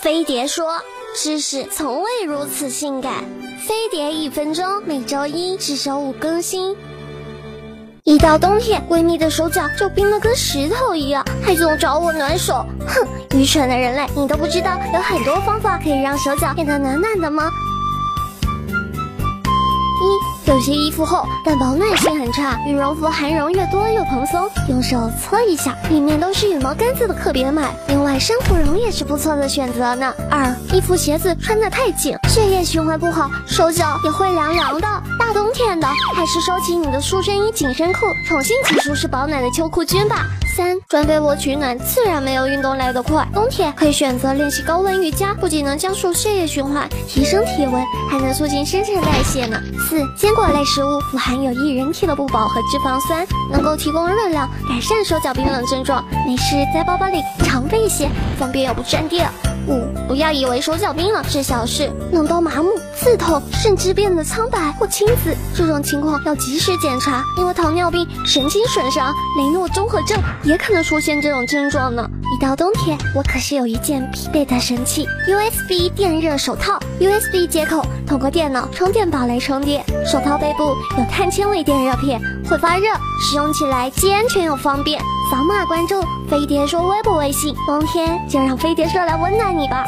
飞碟说：“知识从未如此性感。”飞碟一分钟，每周一至周五更新。一到冬天，闺蜜的手脚就冰得跟石头一样，还总找我暖手。哼，愚蠢的人类，你都不知道有很多方法可以让手脚变得暖暖的吗？有些衣服厚，但保暖性很差。羽绒服含绒越多越蓬松，用手搓一下，里面都是羽毛干子的，可别买。另外，珊瑚绒也是不错的选择呢。二，衣服鞋子穿的太紧，血液循环不好，手脚也会凉凉的。大冬天的，还是收起你的塑身衣、紧身裤，重新挤出是保暖的秋裤军吧。三，钻被窝取暖自然没有运动来得快。冬天可以选择练习高温瑜伽，不仅能加速血液循环，提升体温，还能促进新陈代谢呢。四，坚果类食物富含有益人体的不饱和脂肪酸，能够提供热量，改善手脚冰冷症状。没事在包包里常备一些，方便又不占地。五，不要以为手脚冰冷是小事，冷到麻木、刺痛，甚至变得苍白或青紫，这种情况要及时检查，因为糖尿病、神经损伤、雷诺综合症也可能出现这种症状呢。一到冬天，我可是有一件必备的神器 ——USB 电热手套。USB 接口通过电脑充电宝来充电，手套背部有碳纤维电热片，会发热，使用起来既安全又方便。扫码关注飞碟说微博微信，冬天就让飞碟说来温暖你吧。